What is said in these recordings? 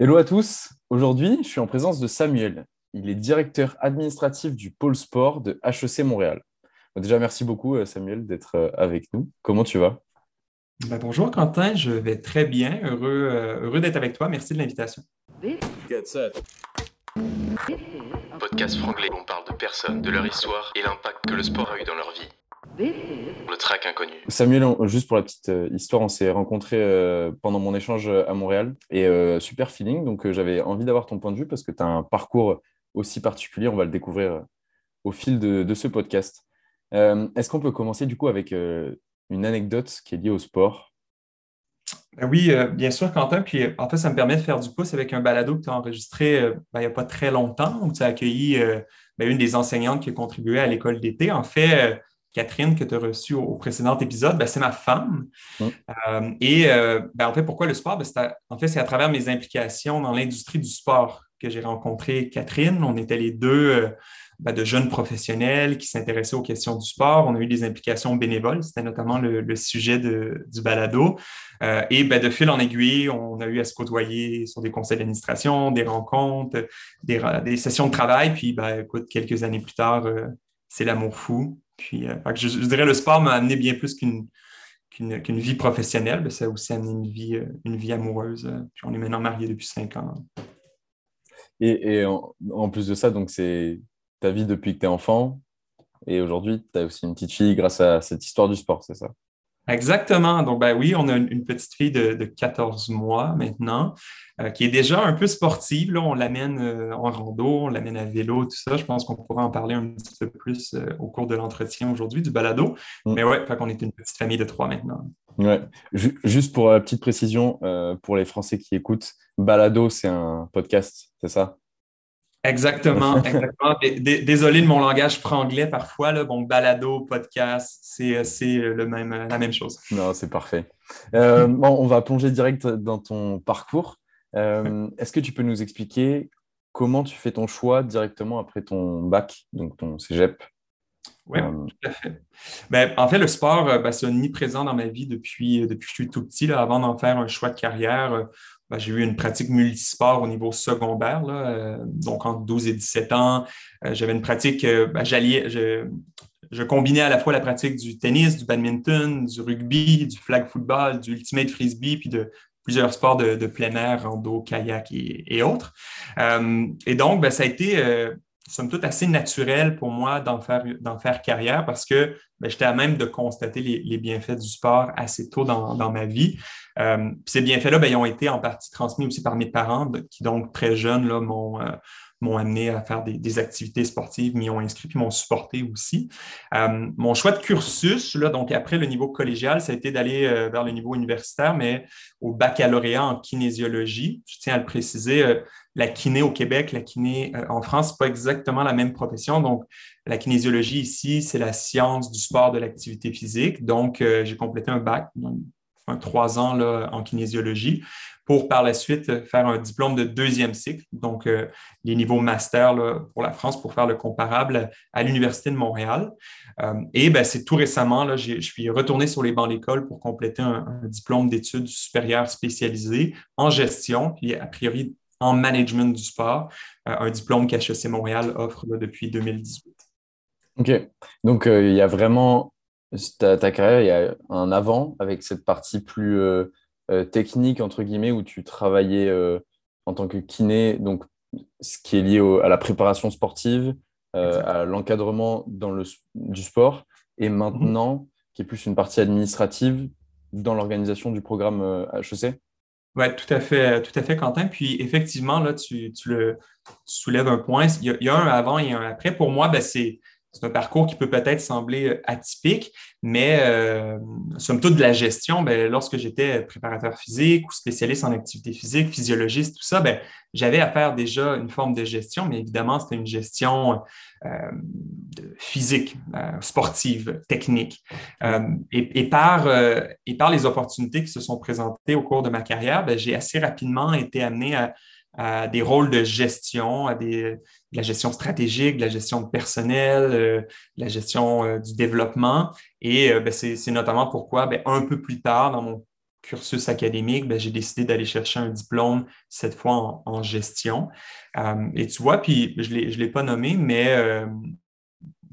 Hello à tous. Aujourd'hui, je suis en présence de Samuel. Il est directeur administratif du pôle sport de HEC Montréal. Déjà, merci beaucoup, euh, Samuel, d'être euh, avec nous. Comment tu vas? Ben, bonjour Quentin, je vais très bien, heureux, euh, heureux d'être avec toi. Merci de l'invitation. Get set. Podcast franglais, on parle de personnes, de leur histoire et l'impact que le sport a eu dans leur vie. Le track inconnu. Samuel, juste pour la petite euh, histoire, on s'est rencontrés euh, pendant mon échange euh, à Montréal et super feeling. Donc, j'avais envie d'avoir ton point de vue parce que tu as un parcours aussi particulier. On va le découvrir au fil de, de ce podcast. Euh, Est-ce qu'on peut commencer du coup avec euh, une anecdote qui est liée au sport? Ben oui, euh, bien sûr, Quentin. Puis en fait, ça me permet de faire du pouce avec un balado que tu as enregistré ben, il n'y a pas très longtemps, où tu as accueilli ben, une des enseignantes qui a contribué à l'école d'été. En fait, Catherine, que tu as reçue au, au précédent épisode, ben, c'est ma femme. Mm. Euh, et euh, ben, en fait, pourquoi le sport? Ben, à- en fait, c'est à travers mes implications dans l'industrie du sport que j'ai rencontré Catherine. On était les deux euh, ben, de jeunes professionnels qui s'intéressaient aux questions du sport. On a eu des implications bénévoles. C'était notamment le, le sujet de- du balado. Euh, et ben, de fil en aiguille, on a eu à se côtoyer sur des conseils d'administration, des rencontres, des, sessions de travail. Puis, ben, écoute, quelques années plus tard, euh, c'est l'amour fou. Puis, euh, je, je dirais le sport m'a amené bien plus qu'une vie professionnelle. Ben, ça a aussi amené une vie, euh, une vie amoureuse. euh, Puis, on est maintenant mariés depuis cinq ans. Et, et en, en plus de ça, donc c'est ta vie depuis que tu es enfant. Et aujourd'hui, tu as aussi une petite fille grâce à cette histoire du sport, c'est ça? Exactement. Donc, ben oui, on a une, petite fille de, de 14 mois maintenant, euh, qui est déjà un peu sportive. Là, on l'amène euh, en rando, on l'amène à vélo, tout ça. Je pense qu'on pourra en parler un petit peu plus euh, au cours de l'entretien aujourd'hui, du balado. Mm. Mais ouais, fait qu'on est une petite famille de trois maintenant. Ouais. Ju- Juste pour la petite précision, pour les Français qui écoutent, Balado, c'est un podcast, c'est ça? Exactement, exactement. Désolé de mon langage franglais parfois. Là. Bon, balado, podcast, c'est euh, le même, la même chose. Non, c'est parfait. Euh, bon, on va plonger direct dans ton parcours. Euh, est-ce que tu peux nous expliquer comment tu fais ton choix directement après ton bac, donc ton cégep? Oui, Euh, tout à fait. Ben, en fait, le sport, euh, ben, c'est omniprésent dans ma vie depuis, euh, depuis que je suis tout petit. là. avant d'en faire un choix de carrière, euh, ben, j'ai eu une pratique multisport au niveau secondaire, là, euh, donc entre 12 et 17 ans. Euh, j'avais une pratique, euh, ben, j'alliais, je, je combinais à la fois la pratique du tennis, du badminton, du rugby, du flag football, du ultimate frisbee, puis de plusieurs sports de, de plein air, rando, kayak et, autres. Euh, et donc, ben, ça a été somme toute assez naturel pour moi d'en faire, faire carrière parce que ben, j'étais à même de constater les, bienfaits du sport assez tôt dans, dans ma vie. Euh, ces bienfaits-là, ben, ils ont été en partie transmis aussi par mes parents qui, donc, très jeunes, là, m'ont, euh, m'ont amené à faire des, activités sportives, m'y ont inscrit puis m'ont supporté aussi. Euh, mon choix de cursus, donc après le niveau collégial, ça a été d'aller euh, vers le niveau universitaire, mais au baccalauréat en kinésiologie. Je tiens à le préciser, euh, la kiné au Québec, la kiné en France, c'est pas exactement la même profession. Donc, la kinésiologie ici, c'est la science du sport de l'activité physique. Donc, j'ai complété un bac, un trois ans en kinésiologie, pour par la suite euh, faire un diplôme de deuxième cycle, donc euh, les niveaux master là, pour la France, pour faire le comparable à l'Université de Montréal. Euh, et ben, c'est tout récemment, là, je suis retourné sur les bancs de l'école pour compléter un, diplôme d'études supérieures spécialisées en gestion, puis a priori en management du sport, euh, un diplôme qu'HEC Montréal offre depuis 2018. Ok, donc euh, il y a vraiment ta, ta carrière, il y a un avant avec cette partie plus euh, technique, entre guillemets, où tu travaillais euh, en tant que kiné, donc ce qui est lié au- à la préparation sportive, euh, à l'encadrement dans le, du sport, et maintenant, qui est plus une partie administrative dans l'organisation du programme HEC. Oui, tout à fait, tout à fait, Quentin. Puis effectivement, là, tu, tu le tu soulèves un point. Il y, a, il y a un avant et un après. Pour moi, ben, c'est c'est un parcours qui peut peut-être sembler euh, atypique, mais euh, somme toute de la gestion, ben, lorsque j'étais préparateur physique ou spécialiste en activité physique, physiologiste, tout ça, ben, j'avais à faire déjà une forme de gestion, mais évidemment, c'était une gestion euh, physique, sportive, technique. Et, par, et par les opportunités qui se sont présentées au cours de ma carrière, ben, j'ai assez rapidement été amené à, à des rôles de gestion, à la gestion stratégique, la gestion de personnel, euh, la gestion euh, du développement. Et euh, ben, c'est notamment pourquoi, ben, un peu plus tard dans mon cursus académique, ben, j'ai décidé d'aller chercher un diplôme, cette fois en, gestion. Euh, et tu vois, puis je ne l'ai pas nommé, mais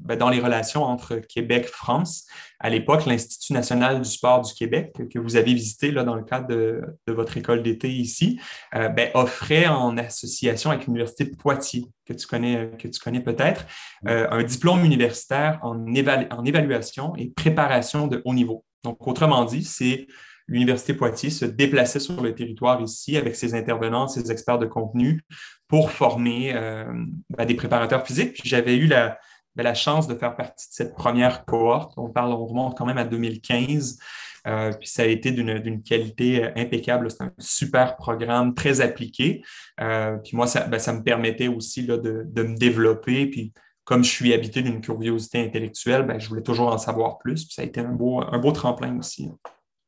ben, dans les relations entre Québec et France, à l'époque, l'Institut national du sport du Québec, que, vous avez visité là, dans le cadre de, votre école d'été ici, euh, ben, offrait en association avec l'Université de Poitiers, que tu connais, que tu connais peut-être, un diplôme universitaire en, évaluation et préparation de haut niveau. Donc, autrement dit, c'est l'Université Poitiers se déplaçait sur le territoire ici avec ses intervenants, ses experts de contenu pour former euh, ben, des préparateurs physiques. J'avais eu la, ben, la, chance de faire partie de cette première cohorte. On parle, on remonte quand même à 2015. Euh, puis ça a été d'une qualité euh, impeccable. C'est un super programme, très appliqué. puis moi, ça, ben, ça, me permettait aussi là, de, de, me développer. Puis comme je suis habité d'une curiosité intellectuelle, ben, je voulais toujours en savoir plus. Puis ça a été un beau, un beau tremplin aussi.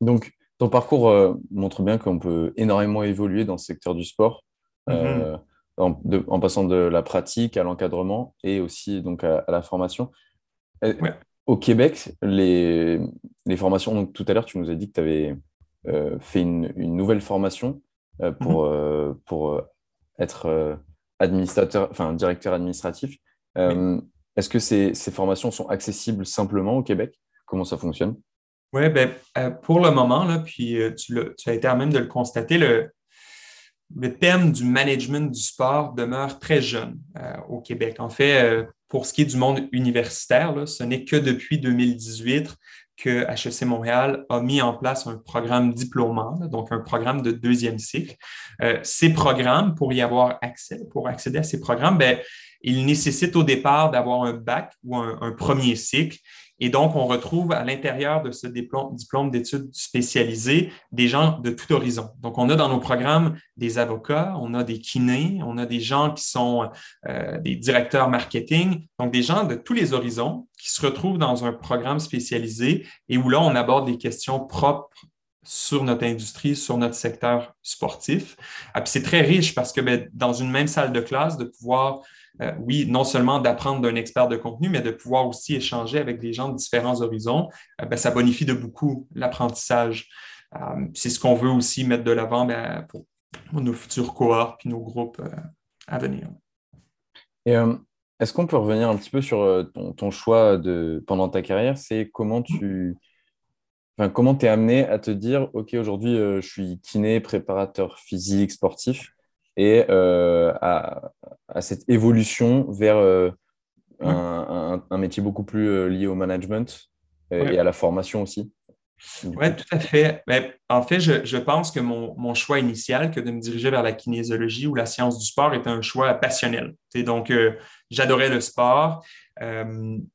Donc, ton parcours euh, montre bien qu'on peut énormément évoluer dans ce secteur du sport, euh, mm-hmm. En, passant de la pratique à l'encadrement et aussi donc à, la formation. Euh, au Québec, les, formations, donc tout à l'heure, tu nous as dit que tu avais fait une, nouvelle formation pour, mm-hmm. pour être administrateur, enfin directeur administratif. Est-ce que ces formations sont accessibles simplement au Québec? Comment ça fonctionne? Oui, ben, euh, pour le moment, là, puis euh, tu, as été à même de le constater, le, le thème du management du sport demeure très jeune euh, au Québec. En fait, pour ce qui est du monde universitaire, ce n'est que depuis 2018 que HEC Montréal a mis en place un programme diplômant, donc un programme de deuxième cycle. ces programmes, pour y avoir accès, pour accéder à ces programmes, ben, ils nécessitent au départ d'avoir un bac ou un premier cycle et donc, on retrouve à l'intérieur de ce diplôme, d'études spécialisées des gens de tout horizon. Donc, on a dans nos programmes des avocats, on a des kinés, on a des gens qui sont euh, des directeurs marketing, donc des gens de tous les horizons qui se retrouvent dans un programme spécialisé et où là, on aborde des questions propres sur notre industrie, sur notre secteur sportif. Ah, c'est très riche parce que ben, dans une même salle de classe, de pouvoir euh, oui, non seulement d'apprendre d'un expert de contenu, mais de pouvoir aussi échanger avec des gens de différents horizons, euh, ben, ça bonifie de beaucoup l'apprentissage. Euh, c'est ce qu'on veut aussi mettre de l'avant ben, pour, nos futurs cohortes et nos groupes à venir. Est-ce qu'on peut revenir un petit peu sur ton, choix de, pendant ta carrière? C'est comment tu enfin, comment es amené à te dire, OK, aujourd'hui, je suis kiné, préparateur physique, sportif et euh, à, cette évolution vers euh, un, métier beaucoup plus euh, lié au management et à la formation aussi. Oui, tout à fait. Ben, en fait, je, pense que mon, choix initial, que de me diriger vers la kinésiologie ou la science du sport, était un choix passionnel. donc, j'adorais le sport.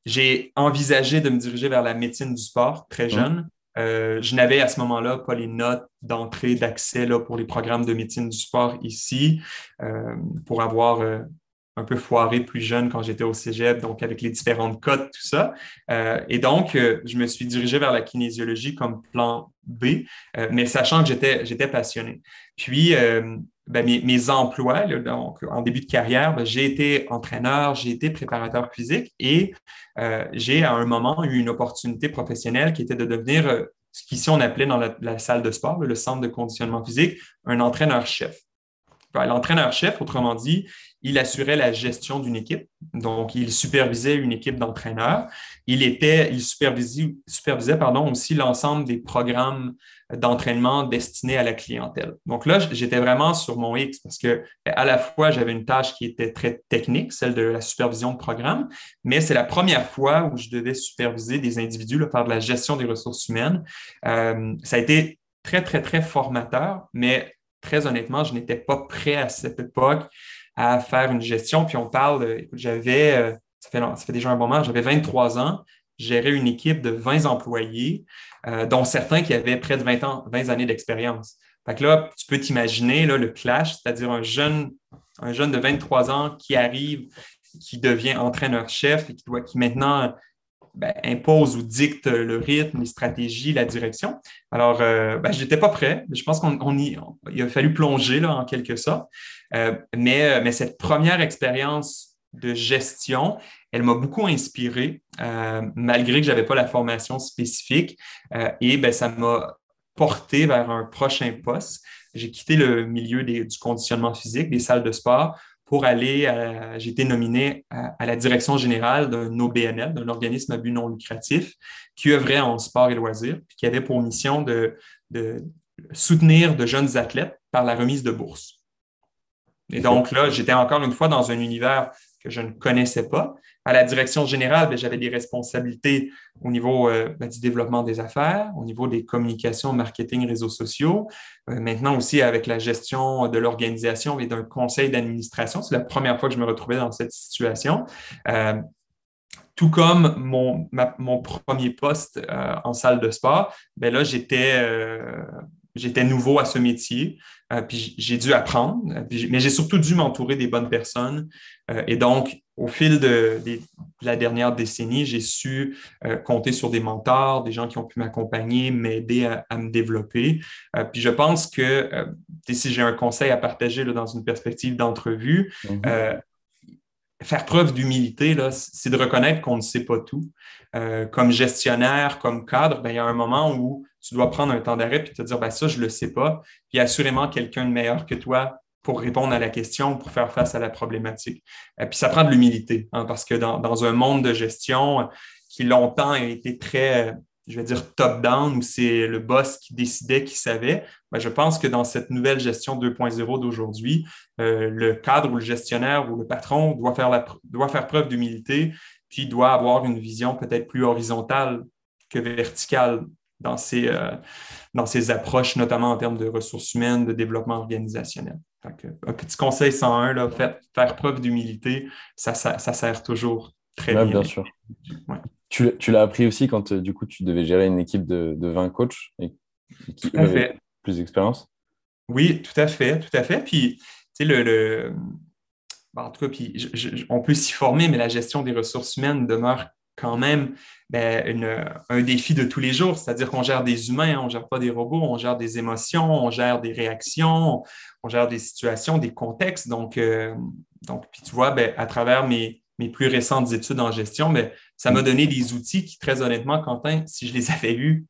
j'ai envisagé de me diriger vers la médecine du sport très mmh. jeune. Euh, je n'avais à ce moment-là pas les notes d'entrée, d'accès pour les programmes de médecine du sport ici, euh, pour avoir euh, un peu foiré plus jeune quand j'étais au cégep, donc avec les différentes cotes, tout ça. et donc, je me suis dirigé vers la kinésiologie comme plan B, mais sachant que j'étais passionné. Puis, ben, mes, emplois, donc, en début de carrière, ben, j'ai été entraîneur, j'ai été préparateur physique et euh, j'ai à un moment eu une opportunité professionnelle qui était de devenir euh, ce qu'ici on appelait dans la, salle de sport, le centre de conditionnement physique, un entraîneur-chef. Ben, l'entraîneur-chef, autrement dit, il assurait la gestion d'une équipe. Donc, il supervisait une équipe d'entraîneurs. Il était, il supervisait, supervisait pardon, aussi l'ensemble des programmes d'entraînement destinés à la clientèle. Donc là, j'étais vraiment sur mon X parce que à la fois, j'avais une tâche qui était très technique, celle de la supervision de programme, mais c'est la première fois où je devais superviser des individus, là, faire de la gestion des ressources humaines. Euh, ça a été très, très, très formateur, mais très honnêtement, je n'étais pas prêt à cette époque à faire une gestion. Puis on parle, j'avais, euh, ça, fait, déjà un moment, j'avais 23 ans, gérais une équipe de 20 employés, euh, dont certains qui avaient près de 20 ans, 20 années d'expérience. Fait que là, tu peux t'imaginer le clash, c'est-à-dire un jeune, un jeune de 23 ans qui arrive, qui devient entraîneur-chef et qui doit, qui maintenant ben, impose ou dicte le rythme, les stratégies, la direction. Alors, euh, ben, je n'étais pas prêt. Je pense qu'on il a fallu plonger là, en quelque sorte. Euh, mais, euh, mais cette première expérience de gestion, elle m'a beaucoup inspiré, malgré que je n'avais pas la formation spécifique. et ben, ça m'a porté vers un prochain poste. J'ai quitté le milieu du conditionnement physique, des salles de sport, pour aller, j'ai été nominé à, la direction générale d'un OBNL, d'un organisme à but non lucratif, qui œuvrait en sport et loisirs, puis qui avait pour mission de, de soutenir de jeunes athlètes par la remise de bourses. Et donc là, j'étais encore une fois dans un univers que je ne connaissais pas. À la direction générale, ben, j'avais des responsabilités au niveau euh, ben, du développement des affaires, au niveau des communications, marketing, réseaux sociaux. Euh, maintenant aussi avec la gestion de l'organisation et d'un conseil d'administration. C'est la première fois que je me retrouvais dans cette situation. Euh, tout comme mon, mon premier poste en salle de sport, ben là, j'étais j'étais nouveau à ce métier, euh, puis j'ai dû apprendre, mais j'ai surtout dû m'entourer des bonnes personnes. Euh, et donc, au fil de, la dernière décennie, j'ai su euh, compter sur des mentors, des gens qui ont pu m'accompagner, m'aider à, me développer. puis je pense que si j'ai un conseil à partager dans une perspective d'entrevue, mm-hmm. faire preuve d'humilité, c'est de reconnaître qu'on ne sait pas tout. comme gestionnaire, comme cadre, ben, il y a un moment où tu dois prendre un temps d'arrêt et te dire, ben, ça, je ne le sais pas. Puis assurément quelqu'un de meilleur que toi pour répondre à la question, pour faire face à la problématique. Et puis ça prend de l'humilité, hein, parce que dans, un monde de gestion qui longtemps a été très, je vais dire, top-down, où c'est le boss qui décidait, qui savait, ben, je pense que dans cette nouvelle gestion 2.0 d'aujourd'hui, euh, le cadre ou le gestionnaire ou le patron doit faire, doit faire preuve d'humilité, puis doit avoir une vision peut-être plus horizontale que verticale dans ces, euh, dans ces approches, notamment en termes de ressources humaines, de développement organisationnel. un petit conseil 101, là, faire preuve d'humilité, ça, ça, sert toujours très bien. Bien sûr. Tu, tu l'as appris aussi quand euh, du coup tu devais gérer une équipe de, de 20 coachs et qui avaient plus d'expérience? Oui, tout à fait, tout à fait. Puis, tu sais, le, le... en tout cas, puis, on peut s'y former, mais la gestion des ressources humaines demeure quand même ben, un défi de tous les jours, c'est-à-dire qu'on gère des humains, on ne gère pas des robots, on gère des émotions, on gère des réactions, on gère des situations, des contextes. Donc, euh, donc puis tu vois, ben, à travers mes, mes, plus récentes études en gestion, ben, ça m'a donné des outils qui, très honnêtement, Quentin, si je les avais eus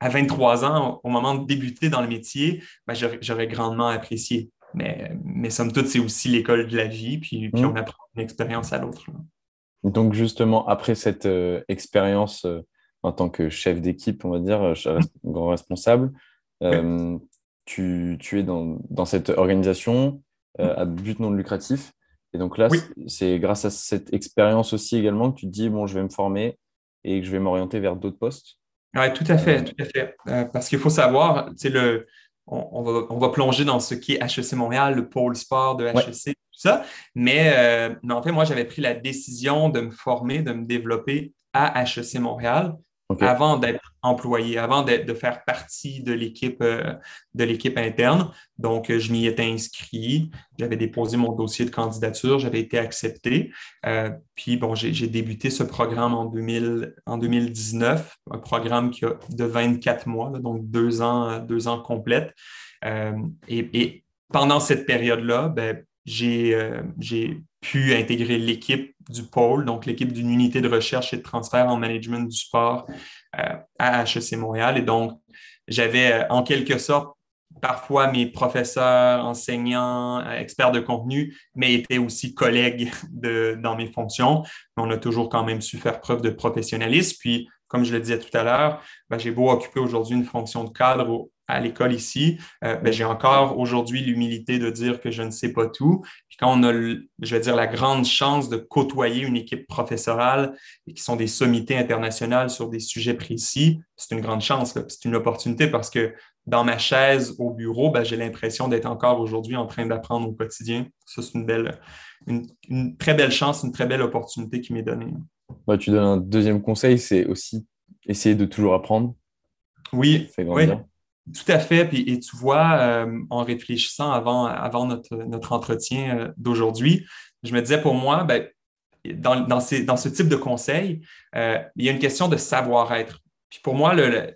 à 23 ans, au moment de débuter dans le métier, j'aurais grandement apprécié. Mais, mais somme toute, c'est aussi l'école de la vie, puis, puis mmh. on apprend une expérience à l'autre. Donc justement, après cette euh, expérience euh, en tant que chef d'équipe, on va dire, euh, grand responsable, tu, es dans, cette organisation à but non lucratif. Et donc là, c'est grâce à cette expérience aussi également que tu te dis, bon, je vais me former et que je vais m'orienter vers d'autres postes. Oui, tout à fait, tout à fait. parce qu'il faut savoir, le, on, va, on, va, plonger dans ce qui est HEC Montréal, le pôle sport de HEC, ça. Mais, euh, mais en fait, moi, j'avais pris la décision de me former, de me développer à HEC Montréal avant d'être employé, avant de faire partie de l'équipe euh, de l'équipe interne. Donc, je m'y étais inscrit, j'avais déposé mon dossier de candidature, j'avais été accepté. Euh, puis, bon, j'ai débuté ce programme en, 2000, en 2019, un programme qui a de 24 mois, donc deux ans, deux ans complètes. Et, et, pendant cette période-là, ben, euh, j'ai pu intégrer l'équipe du pôle, donc l'équipe d'une unité de recherche et de transfert en management du sport euh, à HEC Montréal. Et donc, j'avais euh, en quelque sorte parfois mes professeurs, enseignants, experts de contenu, mais étaient aussi collègues de, dans mes fonctions. On a toujours quand même su faire preuve de professionnalisme. Puis, comme je le disais tout à l'heure, ben, j'ai beau occuper aujourd'hui une fonction de cadre à l'école ici, euh, ben, j'ai encore aujourd'hui l'humilité de dire que je ne sais pas tout. Puis quand on a, je vais dire, la grande chance de côtoyer une équipe professorale et qui sont des sommités internationales sur des sujets précis, c'est une grande chance, c'est une opportunité parce que dans ma chaise au bureau, ben, j'ai l'impression d'être encore aujourd'hui en train d'apprendre au quotidien. Ça, c'est une belle, une, très belle chance, une très belle opportunité qui m'est donnée. tu donnes un deuxième conseil, c'est aussi essayer de toujours apprendre. Oui, oui. Tout à fait. et tu vois, euh, en réfléchissant avant, avant notre, notre entretien euh, d'aujourd'hui, je me disais pour moi, ben, dans, dans, ce type de conseil, euh, il y a une question de savoir-être. Puis pour moi, le,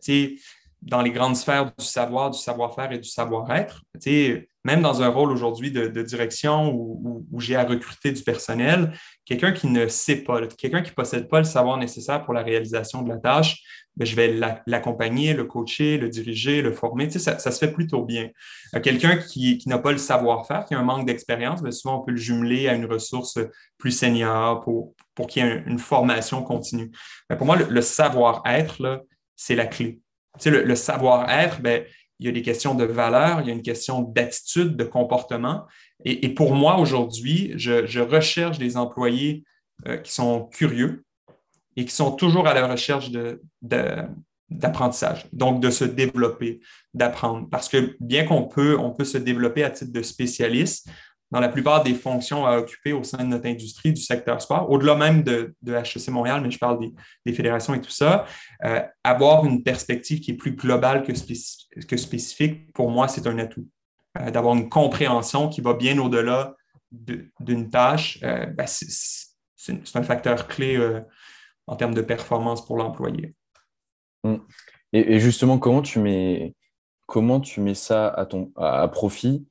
dans les grandes sphères du savoir, du savoir-faire et du savoir-être, même dans un rôle aujourd'hui de, direction où, j'ai à recruter du personnel, quelqu'un qui ne sait pas, quelqu'un qui ne possède pas le savoir nécessaire pour la réalisation de la tâche, ben, je vais l'accompagner, le coacher, le diriger, le former. ça, se fait plutôt bien. Euh, quelqu'un qui, n'a pas le savoir-faire, qui a un manque d'expérience, ben, souvent on peut le jumeler à une ressource plus senior pour, qu'il y ait une formation continue. Pour moi, le, savoir-être, c'est la clé. le, le savoir-être, ben, il y a des questions de valeur, il y a une question d'attitude, de comportement. Et, pour moi, aujourd'hui, je, recherche des employés euh, qui sont curieux et qui sont toujours à la recherche d'apprentissage, donc de se développer, d'apprendre. Parce que bien qu'on peut, peut se développer à titre de spécialiste, dans la plupart des fonctions à occuper au sein de notre industrie du secteur sport, au-delà même de, HEC Montréal, mais je parle des, fédérations et tout ça, euh, avoir une perspective qui est plus globale que, que spécifique, pour moi, c'est un atout. Euh, d'avoir une compréhension qui va bien au-delà d'une tâche, euh, ben, c'est un facteur clé en termes de performance pour l'employé. Hum. Et, justement, comment tu mets, comment tu mets ça à, ton, à profit?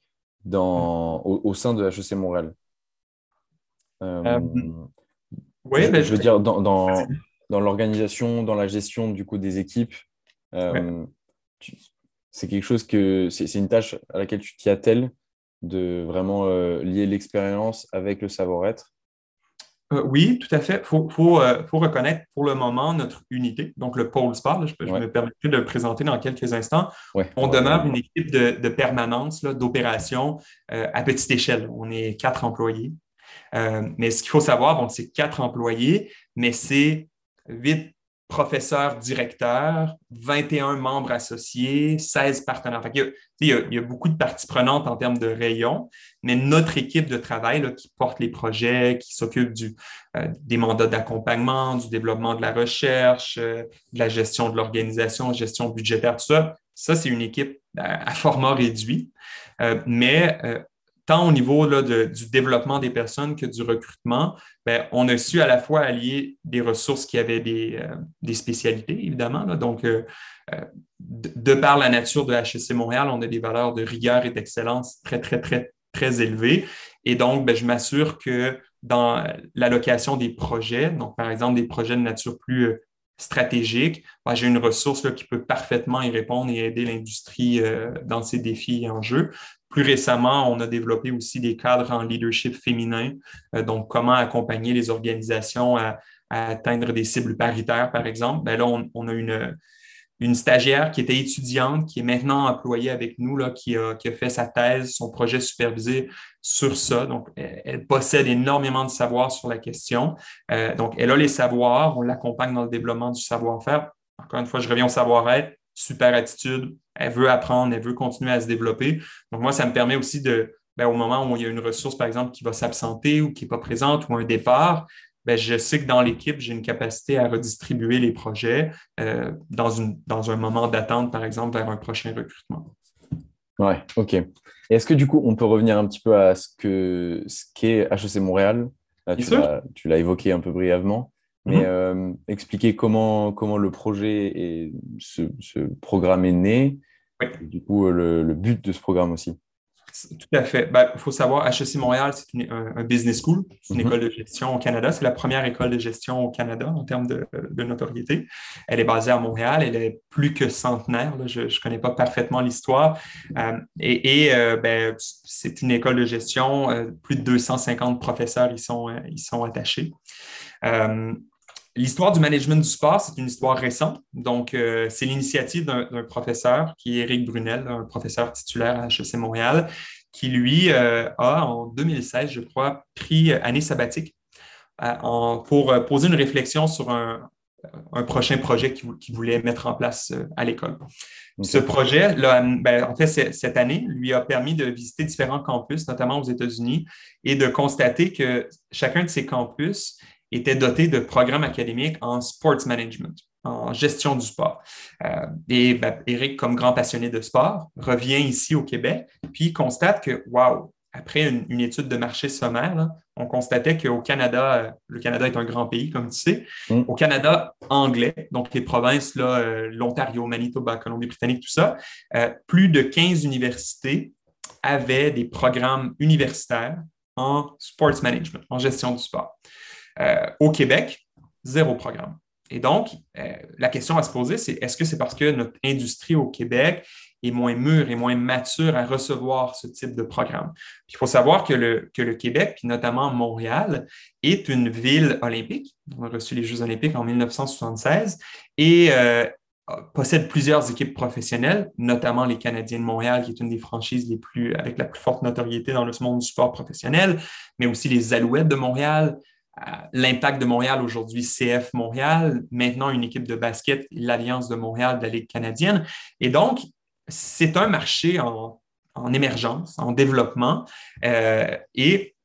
Dans, au, sein de HEC Montréal. Euh, euh, Oui, je, ben, veux dire, dans, dans, dans l'organisation, dans la gestion du coup des équipes, euh, c'est quelque chose que c'est une tâche à laquelle tu t'y attelles de vraiment lier l'expérience avec le savoir-être euh, oui, tout à fait. Il faut, euh, faut, reconnaître pour le moment notre unité, donc le pôle sport. je, me permettrai de le présenter dans quelques instants. On demeure une équipe de, permanence, d'opération euh, à petite échelle. On est quatre employés. mais ce qu'il faut savoir, c'est quatre employés, mais c'est huit professeurs directeurs, 21 membres associés, 16 partenaires. il, y a, beaucoup de parties prenantes en termes de rayons, mais notre équipe de travail qui porte les projets, qui s'occupe euh, des mandats d'accompagnement, du développement de la recherche, euh, de la gestion de l'organisation, gestion budgétaire, tout ça, ça, c'est une équipe à, format réduit. Euh, mais tant au niveau du développement des personnes que du recrutement, ben, on a su à la fois allier des ressources qui avaient des, euh, spécialités, évidemment. Donc, euh, euh, de, par la nature de HEC Montréal, on a des valeurs de rigueur et d'excellence très, très, très, très élevées. Et donc, ben, je m'assure que dans l'allocation des projets, donc par exemple des projets de nature plus stratégique, ben, j'ai une ressource qui peut parfaitement y répondre et aider l'industrie dans ses défis et enjeux. Plus récemment, on a développé aussi des cadres en leadership féminin, euh, donc comment accompagner les organisations à, atteindre des cibles paritaires, par exemple. Ben là, on, a une, une, stagiaire qui était étudiante, qui est maintenant employée avec nous, là, qui, a, fait sa thèse, son projet supervisé sur ça. Donc, elle, possède énormément de savoir sur la question. Euh, donc, elle a les savoirs, on l'accompagne dans le développement du savoir-faire. Encore une fois, je reviens au savoir-être super attitude, elle veut apprendre, elle veut continuer à se développer. Donc, moi, ça me permet aussi de, ben, au moment où il y a une ressource, par exemple, qui va s'absenter ou qui n'est pas présente ou un départ, ben, je sais que dans l'équipe, j'ai une capacité à redistribuer les projets euh, dans, une, dans un moment d'attente, par exemple, vers un prochain recrutement. Oui, OK. Est-ce que du coup, on peut revenir un petit peu à ce qu'est ce qu'est HEC Montréal? Tu l'as évoqué un peu brièvement. Mais mhm. euh, expliquer comment, comment le projet et ce, programme est né, et du coup le, le, but de ce programme aussi. Tout à fait. Il ben, faut savoir, HEC Montréal, c'est un, business school, c'est une mhm. école de gestion au Canada. C'est la première école de gestion au Canada en termes de, de, notoriété. Elle est basée à Montréal, elle est plus que centenaire. Je ne connais pas parfaitement l'histoire. Euh, et, et euh, ben, c'est une école de gestion, plus de 250 professeurs y sont, y sont attachés. L'histoire du management du sport, c'est une histoire récente. Donc, euh, c'est l'initiative d'un professeur qui est Éric Brunel, un professeur titulaire à HEC Montréal, qui, lui, euh, a, en 2016, je crois, pris année sabbatique euh, pour poser une réflexion sur un, prochain projet qu'il voulait mettre en place à l'école. Ce projet, ben, en fait, cette année, lui a permis de visiter différents campus, notamment aux États-Unis, et de constater que chacun de ces campus était doté de programmes académiques en sports management, en gestion du sport. Euh, et ben, Eric, comme grand passionné de sport, revient ici au Québec, puis constate que, wow, après une, étude de marché sommaire, on constatait qu'au Canada, euh, le Canada est un grand pays, comme tu sais, mm. au Canada anglais, donc les provinces, euh, l'Ontario, Manitoba, Colombie-Britannique, tout ça, plus de 15 universités avait des programmes universitaires en sports management, en gestion du sport. Euh, au Québec, zéro programme. Et donc, euh, la question à se poser, c'est est-ce que c'est parce que notre industrie au Québec est moins mûre et moins mature à recevoir ce type de programme? il faut savoir que le, Québec, puis notamment Montréal, est une ville olympique. On a reçu les Jeux olympiques en 1976 et euh, possède plusieurs équipes professionnelles, notamment les Canadiens de Montréal, qui est une des franchises avec la plus forte notoriété dans le monde du sport professionnel, mais aussi les Alouettes de Montréal, l'Impact de Montréal, aujourd'hui CF Montréal, maintenant une équipe de basket, l'Alliance de Montréal de la Ligue canadienne. Et donc, c'est un marché en, émergence, en développement. Euh, et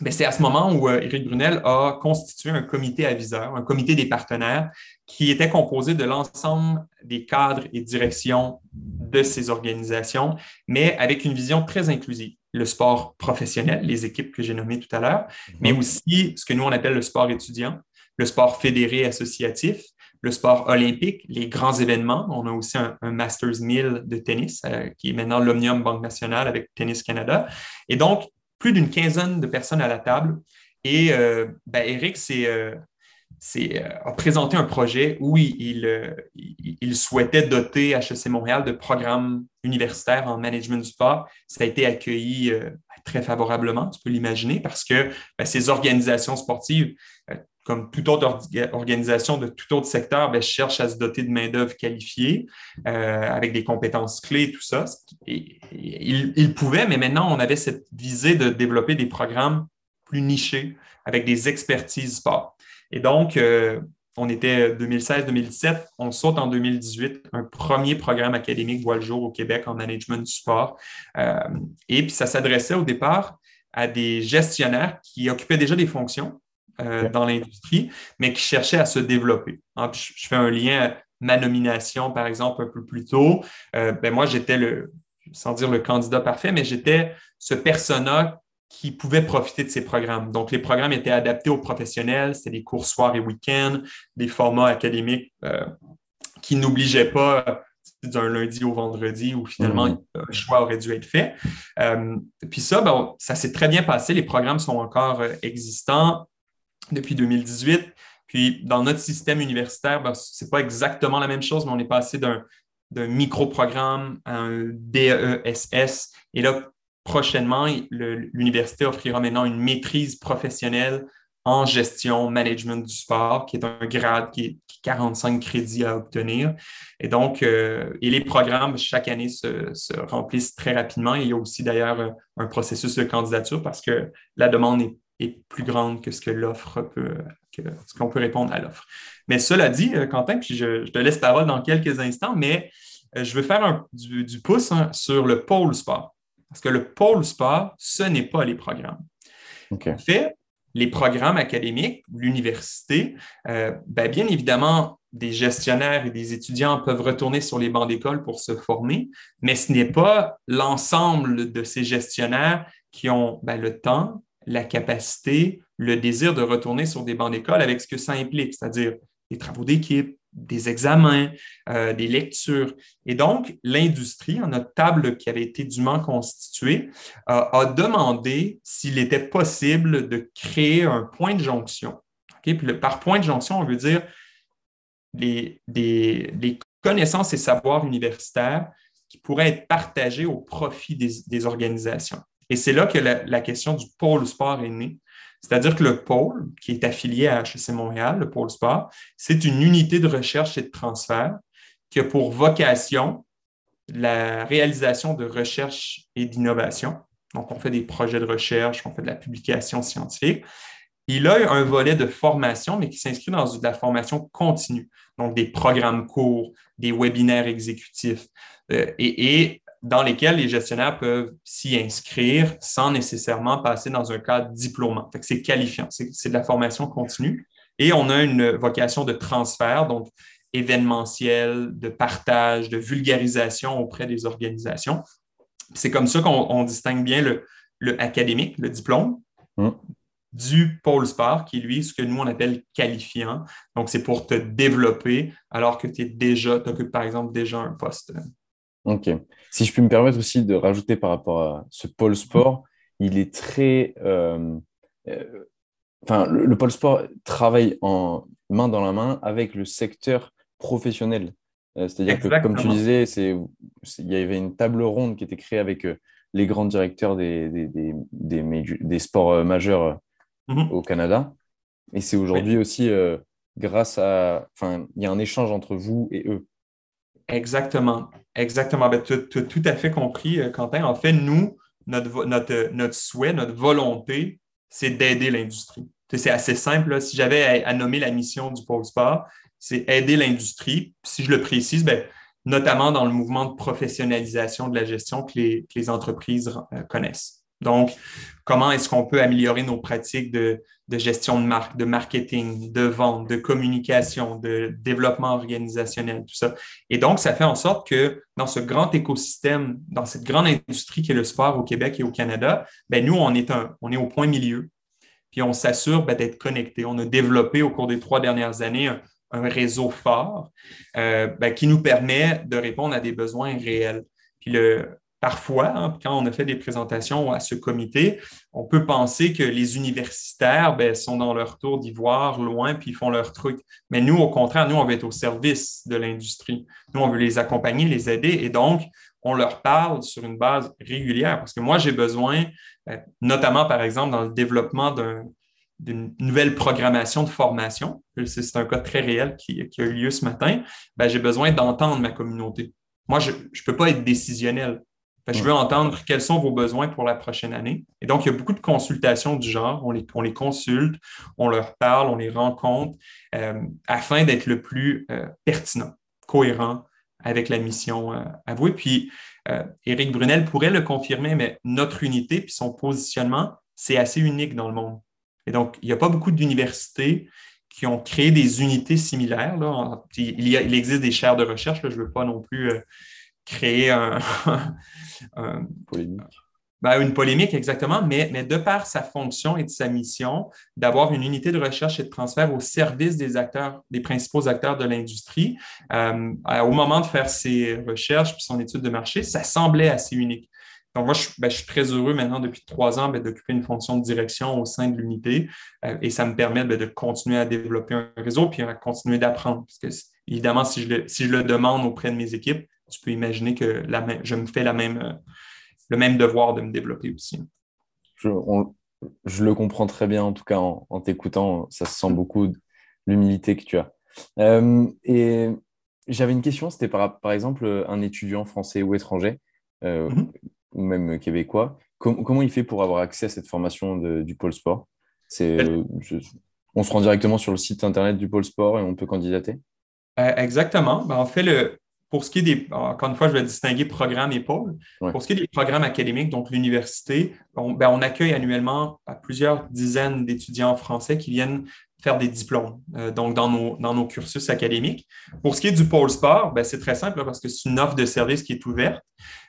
ben, c'est à ce moment où euh, Éric Brunel a constitué un comité aviseur, un comité des partenaires qui était composé de l'ensemble des cadres et directions de ces organisations, mais avec une vision très inclusive. Le sport professionnel, les équipes que j'ai nommées tout à l'heure, mhm. mais aussi ce que nous on appelle le sport étudiant, le sport fédéré associatif, le sport olympique, les grands événements. On a aussi un, Masters 1000 de tennis, euh, qui est maintenant l'Omnium Banque Nationale avec Tennis Canada. Et donc, plus d'une quinzaine de personnes à la table. Et euh, ben, Eric euh, a présenté un projet où il, il, souhaitait doter HEC Montréal de programmes universitaires en management du sport. Ça a été accueilli très favorablement, tu peux l'imaginer, parce que ben, ces organisations sportives, comme toute autre organisation de tout autre secteur, ben, cherche à se doter de main-d'œuvre qualifiée euh, avec des compétences clés, tout ça. Et, il, pouvait, mais maintenant, on avait cette visée de développer des programmes plus nichés avec des expertises sport. Et donc, euh, on était 2016-2017, on saute en 2018, un premier programme académique voit le jour au Québec en management du sport. Euh, et puis, ça s'adressait au départ à des gestionnaires qui occupaient déjà des fonctions, euh, dans l'industrie, mais qui cherchait à se développer. Hein, je, fais un lien à ma nomination, par exemple, un peu plus tôt. Euh, ben moi, j'étais le, sans dire le candidat parfait, mais j'étais ce persona qui pouvait profiter de ces programmes. Donc, les programmes étaient adaptés aux professionnels, c'était des cours soirs et week-ends, des formats académiques euh, qui n'obligeaient pas d'un lundi au vendredi où finalement mmh. le choix aurait dû être fait. puis ça, ben, ça s'est très bien passé. Les programmes sont encore existants depuis 2018. Puis dans notre système universitaire, ben, ce n'est pas exactement la même chose, mais on est passé d'un, micro-programme à un DESS. Et là, prochainement, l'université offrira maintenant une maîtrise professionnelle en gestion, management du sport, qui est un grade qui est 45 crédits à obtenir. Et donc, euh, les programmes chaque année se, se, remplissent très rapidement. il y a aussi d'ailleurs un processus de candidature parce que la demande est plus grande que ce que l'offre peut, ce qu'on peut répondre à l'offre. Mais cela dit, euh, Quentin, puis je, te laisse parole dans quelques instants, mais euh, je veux faire du, pouce hein, sur le pôle sport. Parce que le pôle sport, ce n'est pas les programmes. En fait, les programmes académiques, l'université, euh, ben, bien évidemment, des gestionnaires et des étudiants peuvent retourner sur les bancs d'école pour se former, mais ce n'est pas l'ensemble de ces gestionnaires qui ont ben, le temps, la capacité, le désir de retourner sur des bancs d'école avec ce que ça implique, c'est-à-dire des travaux d'équipe, des examens, euh, des lectures. Et donc, l'industrie, en notre table qui avait été dûment constituée, a demandé s'il était possible de créer un point de jonction. par point de jonction, on veut dire les, des, connaissances et savoirs universitaires qui pourraient être partagés au profit des organisations. Et c'est là que la, question du pôle sport est née. C'est-à-dire que le pôle, qui est affilié à HEC Montréal, le pôle sport, c'est une unité de recherche et de transfert qui a pour vocation la réalisation de recherche et d'innovation. Donc, on fait des projets de recherche, on fait de la publication scientifique. Il a un volet de formation, mais qui s'inscrit dans de la formation continue, donc des programmes courts, des webinaires exécutifs. Euh, et dans lesquels les gestionnaires peuvent s'y inscrire sans nécessairement passer dans un cadre diplômant. C'est qualifiant, c'est de la formation continue. Et on a une vocation de transfert, donc événementiel, de partage, de vulgarisation auprès des organisations. C'est comme ça qu'on distingue bien le, académique, le diplôme, mmh. du pôle sport, qui est lui ce que nous on appelle qualifiant. Donc, c'est pour te développer alors que tu es déjà, tu occupes par exemple déjà un poste Ok. Si je puis me permettre aussi de rajouter par rapport à ce pôle sport, il est très. Euh, euh, enfin, le, pôle sport travaille en main dans la main avec le secteur professionnel. Euh, c'est-à-dire que, comme tu disais, il y avait une table ronde qui était créée avec les grands directeurs des, des, des, sports majeurs mm-hmm. au Canada. Et c'est aujourd'hui aussi grâce à. Enfin, il y a un échange entre vous et eux. Exactement. Exactement. Ben, tu as tout à fait compris, Quentin. En fait, nous, notre, notre, notre souhait, notre volonté, c'est d'aider l'industrie. C'est assez simple. Si j'avais à, nommer la mission du Pôle Sport, c'est aider l'industrie. Si je le précise, ben, notamment dans le mouvement de professionnalisation de la gestion que les, que les entreprises euh, connaissent. Donc, comment est-ce qu'on peut améliorer nos pratiques de, gestion de marque, de marketing, de vente, de communication, de développement organisationnel, tout ça? Et donc, ça fait en sorte que dans ce grand écosystème, dans cette grande industrie qui est le sport au Québec et au Canada, ben nous, on est, au point milieu. Puis on s'assure ben, d'être connecté. On a développé au cours des trois dernières années un, réseau fort euh, ben, qui nous permet de répondre à des besoins réels. Puis le, Parfois, hein, quand on a fait des présentations à ce comité, on peut penser que les universitaires ben, sont dans leur tour d'ivoire, loin, puis ils font leur truc. Mais nous, au contraire, nous, on veut être au service de l'industrie. Nous, on veut les accompagner, les aider, et donc, on leur parle sur une base régulière. Parce que moi, j'ai besoin, ben, notamment, par exemple, dans le développement d'une nouvelle programmation de formation, c'est un cas très réel qui, a eu lieu ce matin, ben, j'ai besoin d'entendre ma communauté. Moi, je ne peux pas être décisionnel je veux entendre quels sont vos besoins pour la prochaine année. Et donc, il y a beaucoup de consultations du genre. On les, les consulte, on leur parle, on les rencontre euh, afin d'être le plus euh, pertinent, cohérent avec la mission euh, avouée. Puis, Éric Brunel pourrait le confirmer, mais notre unité puis son positionnement, c'est assez unique dans le monde. Et donc, il n'y a pas beaucoup d'universités qui ont créé des unités similaires. Là. Il, il, existe des chaires de recherche, je ne veux pas non plus créer un, polémique. Ben, une polémique, exactement, mais, mais de par sa fonction et de sa mission, d'avoir une unité de recherche et de transfert au service des acteurs, des principaux acteurs de l'industrie, euh, au moment de faire ses recherches puis son étude de marché, ça semblait assez unique. Donc, moi, je, ben, je suis très heureux maintenant, depuis trois ans, ben, d'occuper une fonction de direction au sein de l'unité euh, et ça me permet ben, de continuer à développer un réseau puis à continuer d'apprendre. Parce que, évidemment, si je, le, si je le demande auprès de mes équipes, tu peux imaginer que je me fais la même, euh, le même devoir de me développer aussi. Je, le comprends très bien, en tout cas en, t'écoutant, ça se sent beaucoup l'humilité que tu as. Euh, et j'avais une question, c'était par, par exemple un étudiant français ou étranger, euh, mm-hmm. ou même québécois, comment il fait pour avoir accès à cette formation du pôle sport? On se rend directement sur le site internet du pôle sport et on peut candidater? Exactement. Ben, en fait, le, pour ce qui est des, encore une fois, je vais distinguer programme et pôle. Pour ce qui est des programmes académiques, donc l'université, on, ben, on, accueille annuellement plusieurs dizaines d'étudiants français qui viennent faire des diplômes, euh, donc dans nos, dans nos cursus académiques. Pour ce qui est du pôle sport, ben, c'est très simple parce que c'est une offre de service qui est ouverte.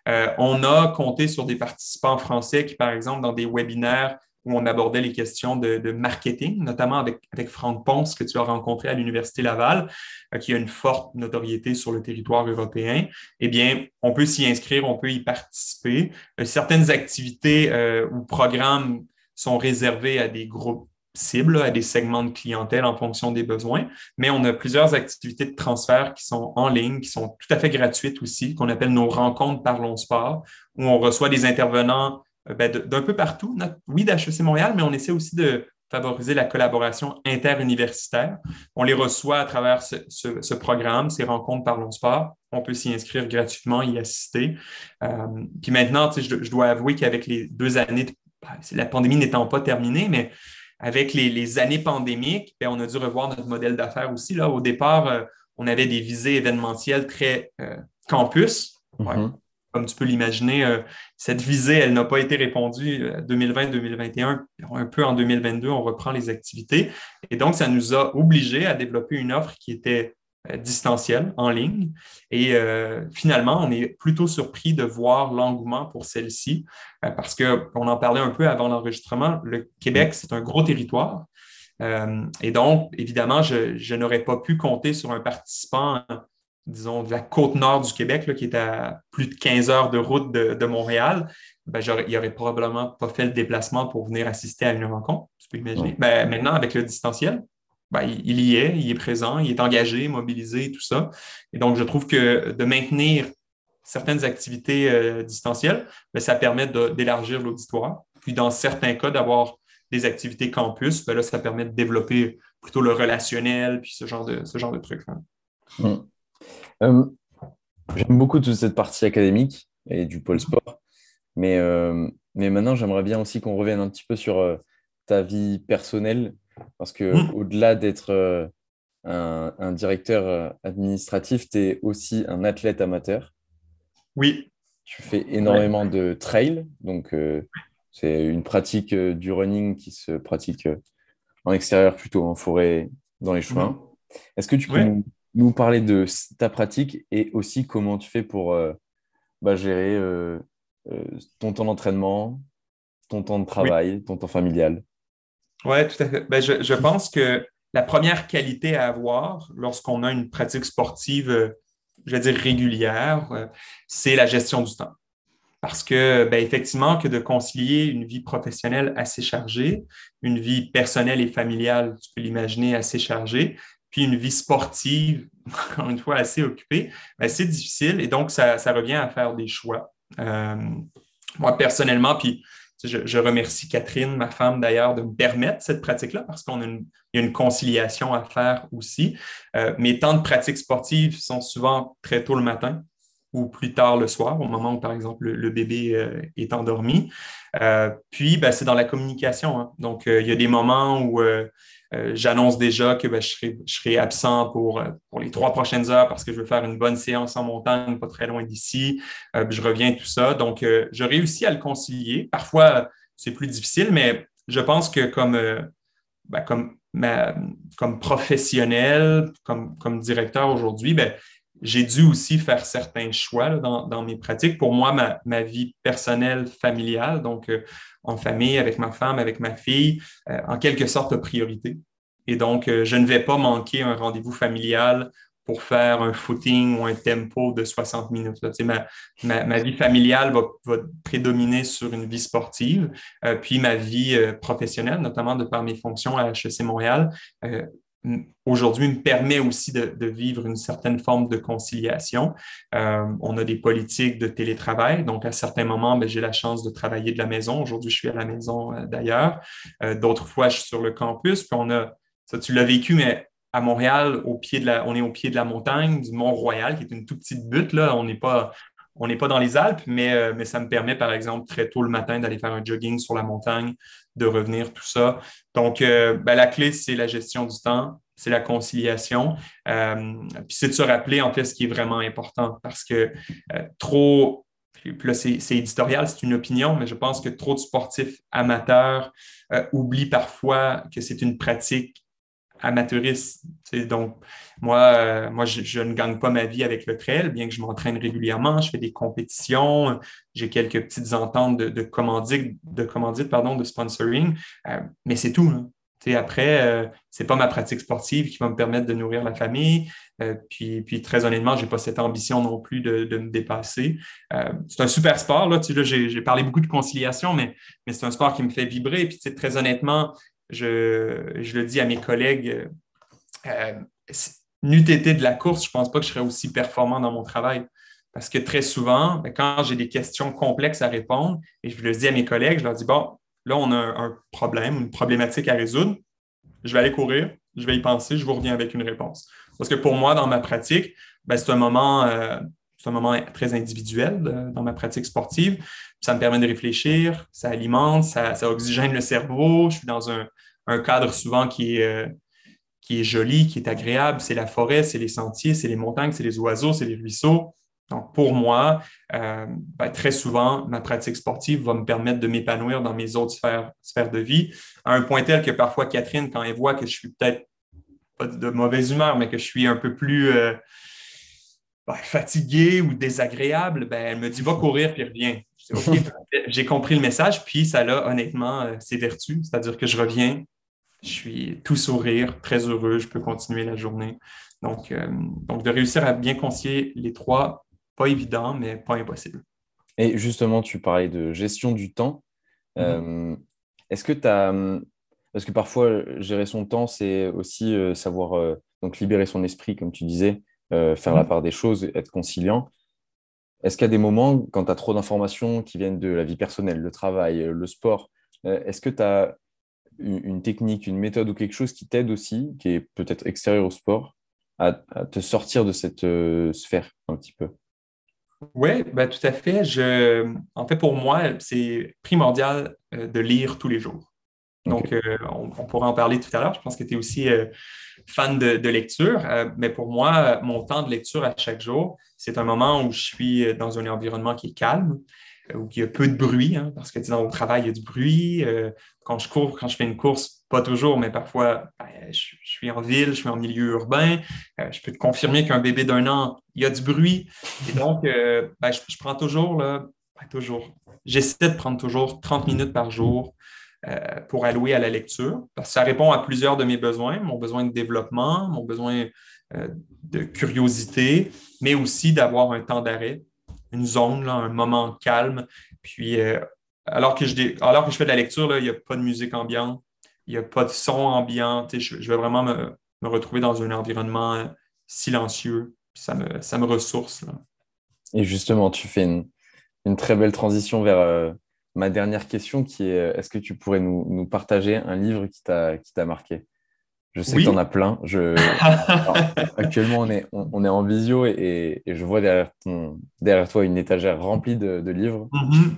Euh, on a compté sur des participants français qui, par exemple, dans des webinaires où on abordait les questions de, marketing, notamment avec, avec Franck Ponce, que tu as rencontré à l'Université Laval, euh, qui a une forte notoriété sur le territoire européen, eh bien, on peut s'y inscrire, on peut y participer. Euh, certaines activités euh, ou programmes sont réservés à des groupes cibles, à des segments de clientèle en fonction des besoins, mais on a plusieurs activités de transfert qui sont en ligne, qui sont tout à fait gratuites aussi, qu'on appelle nos rencontres Parlons Sport, où on reçoit des intervenants ben, d'un peu partout, oui, d'HEC Montréal, mais on essaie aussi de favoriser la collaboration interuniversitaire. On les reçoit à travers ce, programme, ces rencontres Parlons Sport. On peut s'y inscrire gratuitement, y assister. Euh, puis maintenant, je, je, dois avouer qu'avec les deux années, ben, la pandémie n'étant pas terminée, mais avec les, années pandémiques, ben, on a dû revoir notre modèle d'affaires aussi. Là. Au départ, euh, on avait des visées événementielles très campus. Mm-hmm comme tu peux l'imaginer, euh, cette visée, elle n'a pas été répondue 2020-2021. Euh, un peu en 2022, on reprend les activités. Et donc, ça nous a obligés à développer une offre qui était euh, distancielle, en ligne. Et finalement, on est plutôt surpris de voir l'engouement pour celle-ci parce qu'on en parlait un peu avant l'enregistrement. Le Québec, c'est un gros territoire. et donc, évidemment, je, je n'aurais pas pu compter sur un participant disons, de la côte nord du Québec, qui est à plus de 15 heures de route de, Montréal, ben, il n'aurait probablement pas fait le déplacement pour venir assister à une rencontre, tu peux imaginer. Ben, maintenant, avec le distanciel, ben, il y est, il est présent, il est engagé, mobilisé, tout ça. Et donc, je trouve que de maintenir certaines activités euh, distancielles, ben, ça permet d'élargir l'auditoire. Puis, dans certains cas, d'avoir des activités campus, ben là, ça permet de développer plutôt le relationnel, puis ce genre de, ce genre de trucs. Euh, j'aime beaucoup toute cette partie académique et du pôle sport, mais, euh, mais maintenant, j'aimerais bien aussi qu'on revienne un petit peu sur ta vie personnelle parce que mmh. au-delà d'être euh, un, directeur euh, administratif, tu es aussi un athlète amateur. Oui. Tu fais énormément de trail. Donc, euh, c'est une pratique du running qui se pratique en extérieur, plutôt en forêt, dans les chemins. Mmh. Est-ce que tu peux nous, parler de ta pratique et aussi comment tu fais pour bah, gérer ton temps d'entraînement, ton temps de travail, ton temps familial oui, tout à fait. Ben, je, pense que la première qualité à avoir lorsqu'on a une pratique sportive, euh, je vais dire régulière, euh, c'est la gestion du temps. Parce que, ben, effectivement, que de concilier une vie professionnelle assez chargée, une vie personnelle et familiale, tu peux l'imaginer, assez chargée, une vie sportive, encore une fois, assez occupée, ben, c'est difficile et donc ça, revient à faire des choix. Euh, moi, personnellement, puis je, remercie Catherine, ma femme d'ailleurs, de me permettre cette pratique-là parce qu'on a une, y a une conciliation à faire aussi. Euh, mes temps de pratique sportive sont souvent très tôt le matin ou plus tard le soir, au moment où, par exemple, le, bébé euh, est endormi. Euh, puis, ben, c'est dans la communication. Hein. Donc, il y a des moments où euh, j'annonce déjà que ben, je, serai, absent pour, euh, pour les trois prochaines heures parce que je veux faire une bonne séance en montagne, pas très loin d'ici. Euh, je reviens, tout ça. Donc, je réussis à le concilier. Parfois, c'est plus difficile, mais je pense que comme, ben, comme, comme professionnel, comme, comme directeur aujourd'hui, j'ai dû aussi faire certains choix dans, mes pratiques. Pour moi, ma, vie personnelle, familiale, donc en famille, avec ma femme, avec ma fille, euh, en quelque sorte priorité. Et donc, euh, je ne vais pas manquer un rendez-vous familial pour faire un footing ou un tempo de 60 minutes. Ma, vie familiale va, va, prédominer sur une vie sportive, euh, puis ma vie professionnelle, notamment de par mes fonctions à HEC Montréal, aujourd'hui me permet aussi de, vivre une certaine forme de conciliation. Euh, on a des politiques de télétravail, donc à certains moments, ben, j'ai la chance de travailler de la maison. Aujourd'hui, je suis à la maison euh, d'ailleurs. Euh, d'autres fois, je suis sur le campus. Puis on a, ça tu l'as vécu, mais à Montréal, au pied de la, on est au pied de la montagne du Mont-Royal, qui est une toute petite butte. Là. On n'est pas, on n'est pas dans les Alpes, mais, mais ça me permet, par exemple, très tôt le matin d'aller faire un jogging sur la montagne, de revenir, tout ça. Donc, ben, la clé, c'est la gestion du temps c'est la conciliation. Euh, puis c'est de se rappeler en fait ce qui est vraiment important parce que euh, trop, puis là c'est éditorial, c'est une opinion, mais je pense que trop de sportifs amateurs euh, oublient parfois que c'est une pratique amateuriste. Donc, moi, moi je, ne gagne pas ma vie avec le trail, bien que je m'entraîne régulièrement, je fais des compétitions, j'ai quelques petites ententes de, de commandite, de, commandite, pardon, de sponsoring, mais c'est tout. Hein après, euh, ce n'est pas ma pratique sportive qui va me permettre de nourrir la famille. Euh, puis, puis, très honnêtement, je n'ai pas cette ambition non plus de, me dépasser. Euh, c'est un super sport. Là, j'ai, parlé beaucoup de conciliation, mais, mais c'est un sport qui me fait vibrer. Puis très honnêtement, je, je, le dis à mes collègues, n'eût été de la course, je ne pense pas que je serais aussi performant dans mon travail. Parce que très souvent, ben, quand j'ai des questions complexes à répondre, et je le dis à mes collègues, je leur dis, bon, Là, on a un problème, une problématique à résoudre. Je vais aller courir, je vais y penser, je vous reviens avec une réponse. Parce que pour moi, dans ma pratique, ben, c'est un moment, euh, un moment très individuel euh, dans ma pratique sportive. Ça me permet de réfléchir, ça alimente, ça, oxygène le cerveau. Je suis dans un, cadre souvent qui est, euh, qui est joli, qui est agréable. C'est la forêt, c'est les sentiers, c'est les montagnes, c'est les oiseaux, c'est les ruisseaux. Donc, pour moi, euh, ben, très souvent, ma pratique sportive va me permettre de m'épanouir dans mes autres sphères, de vie, à un point tel que parfois, Catherine, quand elle voit que je suis peut-être pas de mauvaise humeur, mais que je suis un peu plus ben, fatigué ou désagréable, ben, elle me dit va courir puis reviens. J'ai compris le message, puis ça a honnêtement euh, ses vertus, c'est-à-dire que je reviens, je suis tout sourire, très heureux, je peux continuer la journée. Donc, donc, de réussir à bien concilier les trois, pas évident, mais pas impossible. Et justement, tu parlais de gestion du temps. Mm-hmm. Est-ce que tu as. Parce que parfois, gérer son temps, c'est aussi savoir donc libérer son esprit, comme tu disais, faire la mm-hmm. part des choses, être conciliant. Est-ce qu'il y a des moments, quand tu as trop d'informations qui viennent de la vie personnelle, le travail, le sport, est-ce que tu as une technique, une méthode ou quelque chose qui t'aide aussi, qui est peut-être extérieur au sport, à, te sortir de cette sphère un petit peu? Oui, ben, tout à fait. Je, en fait, pour moi, c'est primordial euh, de lire tous les jours. Donc, euh, on, pourra en parler tout à l'heure. Je pense que tu es aussi euh, fan de, lecture, mais pour moi, mon temps de lecture à chaque jour, c'est un moment où je suis dans un environnement qui est calme, où il y a peu de bruit, hein, parce que dans au travail, il y a du bruit. quand je cours, quand je fais une course, pas toujours, mais parfois, ben, je, suis en ville, je suis en milieu urbain. Euh, je peux te confirmer qu'un bébé d'un an, il y a du bruit. Et donc, euh, ben, je, prends toujours, là, ben, toujours, j'essaie de prendre toujours 30 minutes par jour euh, pour allouer à la lecture, parce que ça répond à plusieurs de mes besoins, mon besoin de développement, mon besoin de curiosité, mais aussi d'avoir un temps d'arrêt, une zone, un moment calme. Puis, alors que, je, alors que je fais de la lecture, là, il n'y a pas de musique ambiante, il n'y a pas de son ambiant. Je, je, vais vraiment me, retrouver dans un environnement euh, silencieux. Ça me, ça me ressource. Et justement, tu fais une, très belle transition vers euh, ma dernière question qui est euh, est-ce que tu pourrais nous, partager un livre qui t'a marqué? Je sais que tu en as plein. Je... actuellement, on est, on, est en visio et, je vois derrière, ton, derrière toi une étagère remplie de, livres. Mm-hmm.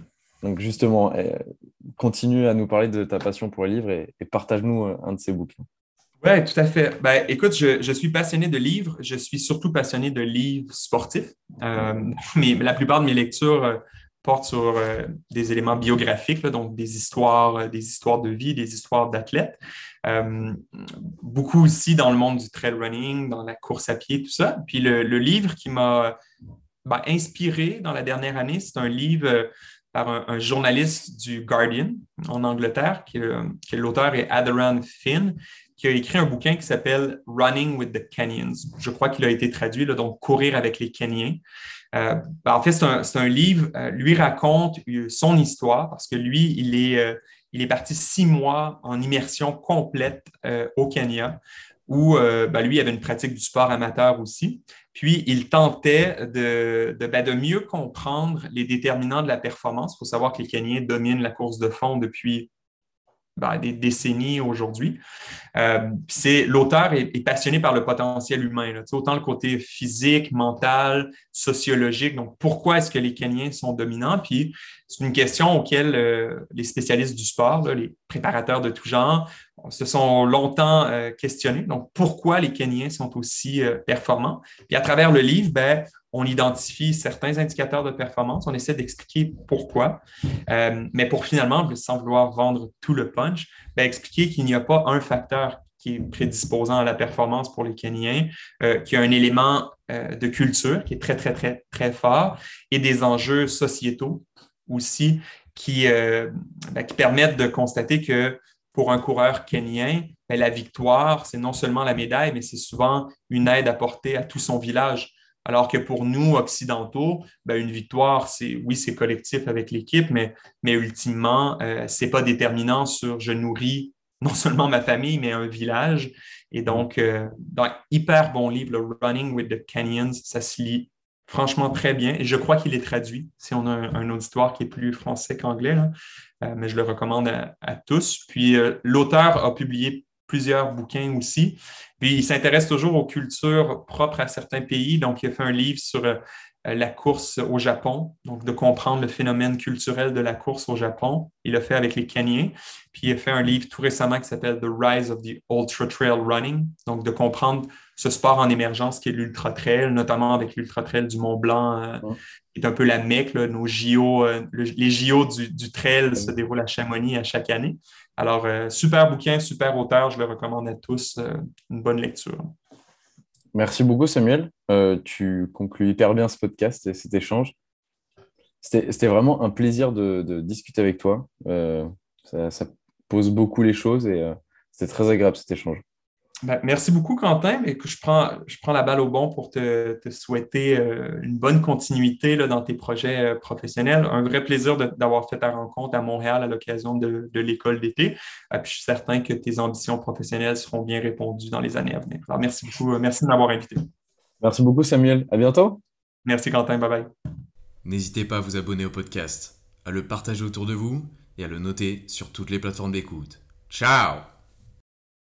Donc justement, eh, continue à nous parler de ta passion pour les livres et, partage-nous euh, un de ces bouquins. Oui, tout à fait. Ben, écoute, je, suis passionné de livres. Je suis surtout passionné de livres sportifs. Euh, mais la plupart de mes lectures euh, portent sur des éléments biographiques, donc des histoires, des histoires de vie, des histoires d'athlètes. beaucoup aussi dans le monde du trail running, dans la course à pied, tout ça. Puis le, livre qui m'a ben, inspiré dans la dernière année, c'est un livre par un, journaliste du Guardian en Angleterre, qui, l'auteur est Adheran Finn, qui a écrit un bouquin qui s'appelle Running with the Kenyans. Je crois qu'il a été traduit, donc Courir avec les Kenyans. Euh, ben, en fait, c'est un, livre, euh, lui raconte euh, son histoire parce que lui, il est, il est parti six mois en immersion complète au Kenya où ben, lui avait une pratique du sport amateur aussi. Puis, il tentait de, ben, de, mieux comprendre les déterminants de la performance. Il faut savoir que les Kenyans dominent la course de fond depuis ben, des décennies aujourd'hui. Euh, l'auteur est, passionné par le potentiel humain, autant le côté physique, mental, sociologique. Donc, pourquoi est-ce que les Kenyans sont dominants? Puis, c'est une question auquel euh, les spécialistes du sport, les préparateurs de tout genre, se sont longtemps euh, questionnés. Donc, pourquoi les Kenyans sont aussi performants? Puis, à travers le livre, ben, on identifie certains indicateurs de performance, on essaie d'expliquer pourquoi, euh, mais pour finalement, sans vouloir vendre tout le punch, ben, expliquer qu'il n'y a pas un facteur qui est prédisposant à la performance pour les Kenyans, euh, qui a un élément euh, de culture qui est très, très, très, très fort et des enjeux sociétaux aussi qui, ben, qui permettent de constater que pour un coureur kenyan, ben, la victoire, c'est non seulement la médaille, mais c'est souvent une aide apportée à tout son village. Alors que pour nous, occidentaux, ben, une victoire, c'est oui, c'est collectif avec l'équipe, mais, mais ultimement, euh, ce n'est pas déterminant sur je nourris non seulement ma famille, mais un village. Et donc, euh, hyper bon livre, le Running with the Canyons, ça se lit franchement très bien. Je crois qu'il est traduit, si on a un, auditoire qui est plus français qu'anglais, euh, mais je le recommande à, tous. Puis, l'auteur a publié plusieurs bouquins aussi. Puis il s'intéresse toujours aux cultures propres à certains pays. Donc, il a fait un livre sur euh, la course au Japon, donc de comprendre le phénomène culturel de la course au Japon. Il l'a fait avec les Kenyans. Puis il a fait un livre tout récemment qui s'appelle The Rise of the Ultra Trail Running, donc de comprendre ce sport en émergence qui est l'ultra trail, notamment avec l'ultra trail du Mont Blanc, euh, qui est un peu la mecque. nos JO, euh, les JO du, du trail se déroulent à Chamonix à chaque année. Alors, euh, super bouquin, super auteur, je le recommande à tous. Euh, une bonne lecture. Merci beaucoup, Samuel. Euh, tu conclus hyper bien ce podcast et cet échange. C'était vraiment un plaisir de, discuter avec toi. Ça, pose beaucoup les choses et c'était très agréable cet échange. Ben, merci beaucoup, Quentin. Mais je, prends, je prends la balle au bon pour te, souhaiter euh, une bonne continuité là, dans tes projets euh, professionnels. Un vrai plaisir d'avoir fait ta rencontre à Montréal à l'occasion de, l'école d'été. Euh, puis je suis certain que tes ambitions professionnelles seront bien répondues dans les années à venir. Alors, merci beaucoup. Merci de m'avoir invité. Merci beaucoup, Samuel. À bientôt. Merci, Quentin. Bye bye. N'hésitez pas à vous abonner au podcast, à le partager autour de vous et à le noter sur toutes les plateformes d'écoute. Ciao